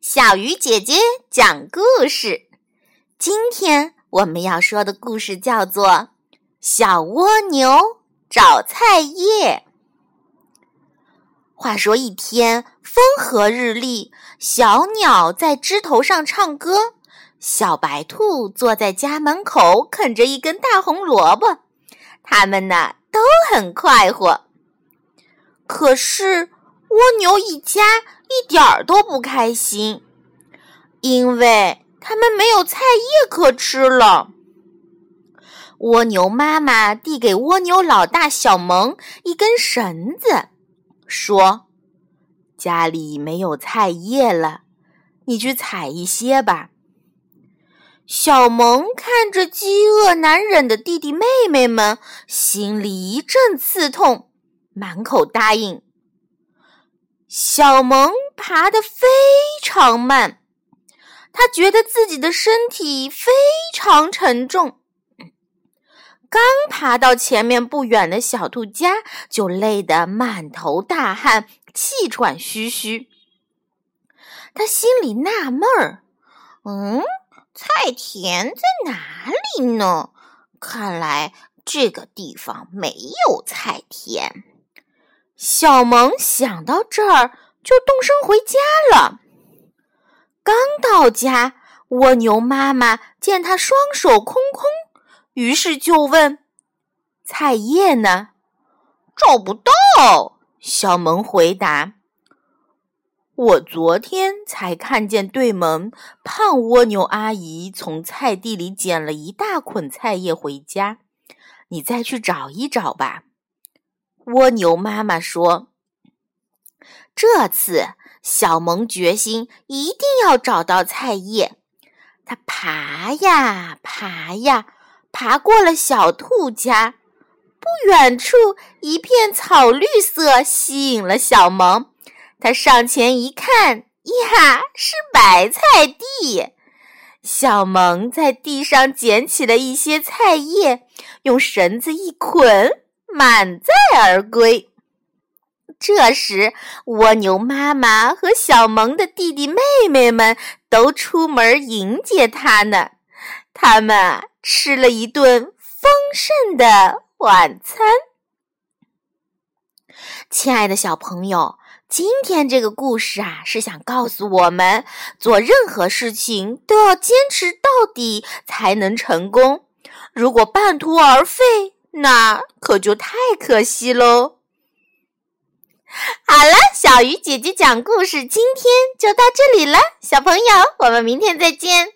小鱼姐姐讲故事。今天我们要说的故事叫做《小蜗牛找菜叶》。话说一天风和日丽，小鸟在枝头上唱歌，小白兔坐在家门口啃着一根大红萝卜，它们呢都很快活。可是蜗牛一家。一点儿都不开心，因为他们没有菜叶可吃了。蜗牛妈妈递给蜗牛老大小萌一根绳子，说：“家里没有菜叶了，你去采一些吧。”小萌看着饥饿难忍的弟弟妹妹们，心里一阵刺痛，满口答应。小萌爬得非常慢，他觉得自己的身体非常沉重。刚爬到前面不远的小兔家，就累得满头大汗、气喘吁吁。他心里纳闷儿：“嗯，菜田在哪里呢？看来这个地方没有菜田。”小萌想到这儿，就动身回家了。刚到家，蜗牛妈妈见他双手空空，于是就问：“菜叶呢？”“找不到。”小萌回答。“我昨天才看见对门胖蜗牛阿姨从菜地里捡了一大捆菜叶回家，你再去找一找吧。”蜗牛妈妈说：“这次小萌决心一定要找到菜叶。它爬呀爬呀，爬过了小兔家。不远处一片草绿色吸引了小萌。它上前一看，呀，是白菜地。小萌在地上捡起了一些菜叶，用绳子一捆。”满载而归。这时，蜗牛妈妈和小萌的弟弟妹妹们都出门迎接他呢。他们吃了一顿丰盛的晚餐。亲爱的小朋友，今天这个故事啊，是想告诉我们，做任何事情都要坚持到底，才能成功。如果半途而废，那可就太可惜喽！好了，小鱼姐姐讲故事，今天就到这里了，小朋友，我们明天再见。